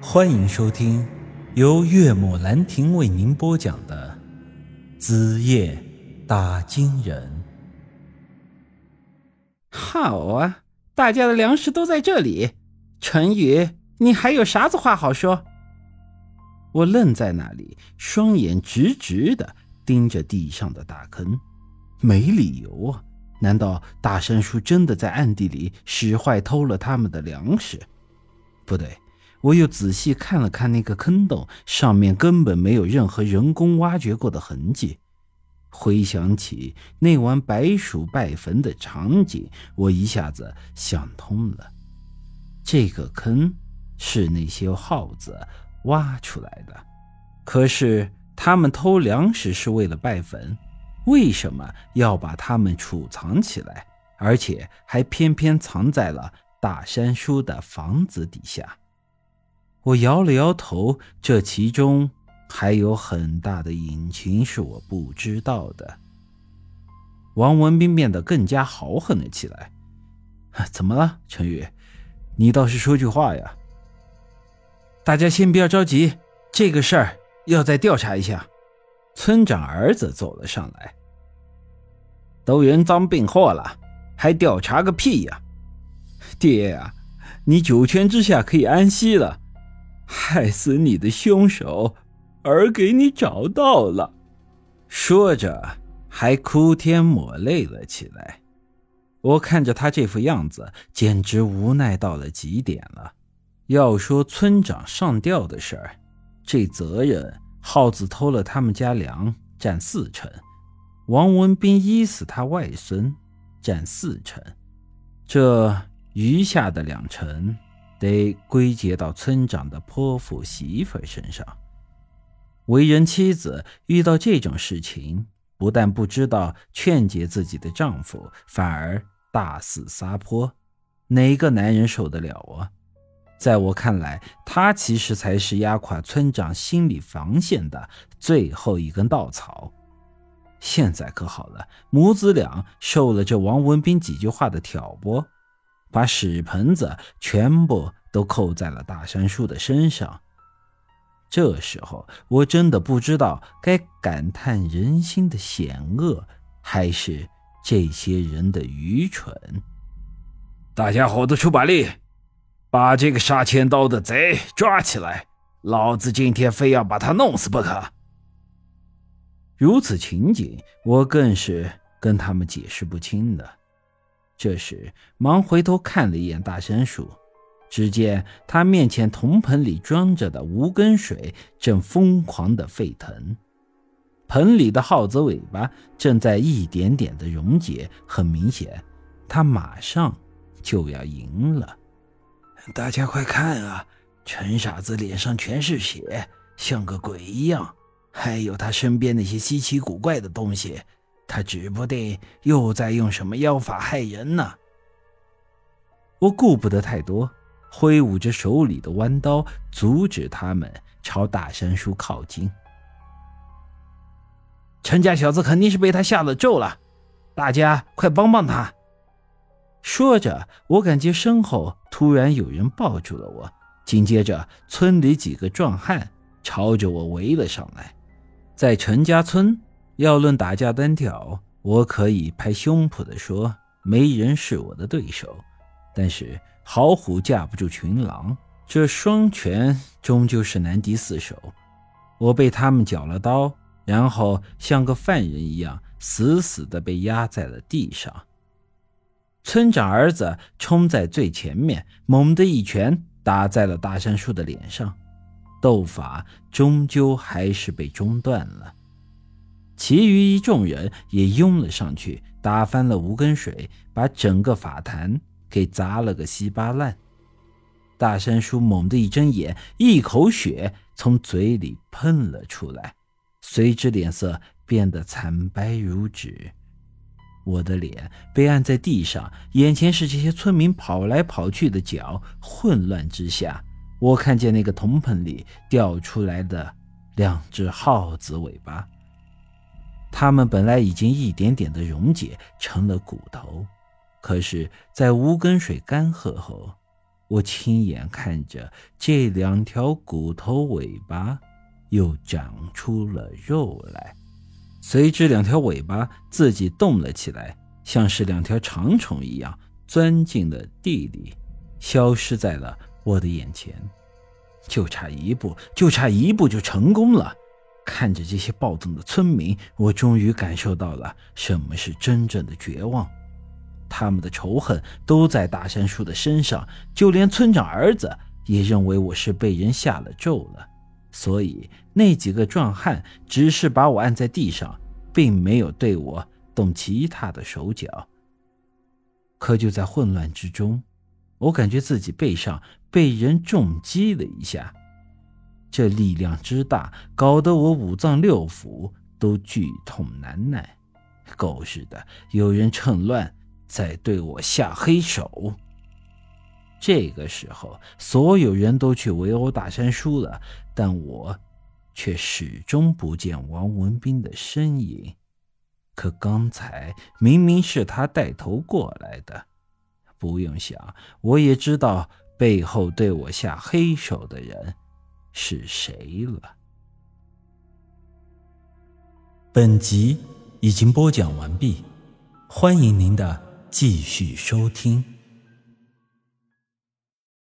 欢迎收听由岳母兰亭为您播讲的《子夜打金人》。好啊，大家的粮食都在这里。陈宇，你还有啥子话好说？我愣在那里，双眼直直的盯着地上的大坑。没理由啊！难道大山叔真的在暗地里使坏偷了他们的粮食？不对。我又仔细看了看那个坑洞，上面根本没有任何人工挖掘过的痕迹。回想起那晚白鼠拜坟的场景，我一下子想通了：这个坑是那些耗子挖出来的。可是他们偷粮食是为了拜坟，为什么要把它们储藏起来，而且还偏偏藏在了大山叔的房子底下？我摇了摇头，这其中还有很大的隐情是我不知道的。王文斌变得更加豪横了起来。怎么了，陈宇？你倒是说句话呀！大家先不要着急，这个事儿要再调查一下。村长儿子走了上来。都人赃并获了，还调查个屁呀！爹呀，你九泉之下可以安息了。害死你的凶手，儿给你找到了。说着，还哭天抹泪了起来。我看着他这副样子，简直无奈到了极点了。要说村长上吊的事儿，这责任耗子偷了他们家粮占四成，王文斌医死他外孙占四成，这余下的两成。得归结到村长的泼妇媳妇身上。为人妻子遇到这种事情，不但不知道劝解自己的丈夫，反而大肆撒泼，哪个男人受得了啊？在我看来，他其实才是压垮村长心理防线的最后一根稻草。现在可好了，母子俩受了这王文斌几句话的挑拨。把屎盆子全部都扣在了大山叔的身上。这时候，我真的不知道该感叹人心的险恶，还是这些人的愚蠢。大家伙都出把力，把这个杀千刀的贼抓起来！老子今天非要把他弄死不可。如此情景，我更是跟他们解释不清的。这时，忙回头看了一眼大山鼠，只见他面前铜盆里装着的无根水正疯狂的沸腾，盆里的耗子尾巴正在一点点的溶解，很明显，他马上就要赢了。大家快看啊，陈傻子脸上全是血，像个鬼一样，还有他身边那些稀奇古怪的东西。他指不定又在用什么妖法害人呢。我顾不得太多，挥舞着手里的弯刀，阻止他们朝大山叔靠近。陈家小子肯定是被他下了咒了，大家快帮帮他！说着，我感觉身后突然有人抱住了我，紧接着村里几个壮汉朝着我围了上来，在陈家村。要论打架单挑，我可以拍胸脯的说，没人是我的对手。但是好虎架不住群狼，这双拳终究是难敌四手。我被他们缴了刀，然后像个犯人一样死死的被压在了地上。村长儿子冲在最前面，猛地一拳打在了大山叔的脸上，斗法终究还是被中断了。其余一众人也拥了上去，打翻了无根水，把整个法坛给砸了个稀巴烂。大山叔猛地一睁眼，一口血从嘴里喷了出来，随之脸色变得惨白如纸。我的脸被按在地上，眼前是这些村民跑来跑去的脚，混乱之下，我看见那个铜盆里掉出来的两只耗子尾巴。他们本来已经一点点的溶解成了骨头，可是，在无根水干涸后，我亲眼看着这两条骨头尾巴又长出了肉来，随之两条尾巴自己动了起来，像是两条长虫一样钻进了地里，消失在了我的眼前。就差一步，就差一步就成功了。看着这些暴动的村民，我终于感受到了什么是真正的绝望。他们的仇恨都在大山叔的身上，就连村长儿子也认为我是被人下了咒了。所以那几个壮汉只是把我按在地上，并没有对我动其他的手脚。可就在混乱之中，我感觉自己背上被人重击了一下。这力量之大，搞得我五脏六腑都剧痛难耐。狗日的，有人趁乱在对我下黑手。这个时候，所有人都去围殴大山叔了，但我却始终不见王文斌的身影。可刚才明明是他带头过来的，不用想，我也知道背后对我下黑手的人。是谁了？本集已经播讲完毕，欢迎您的继续收听。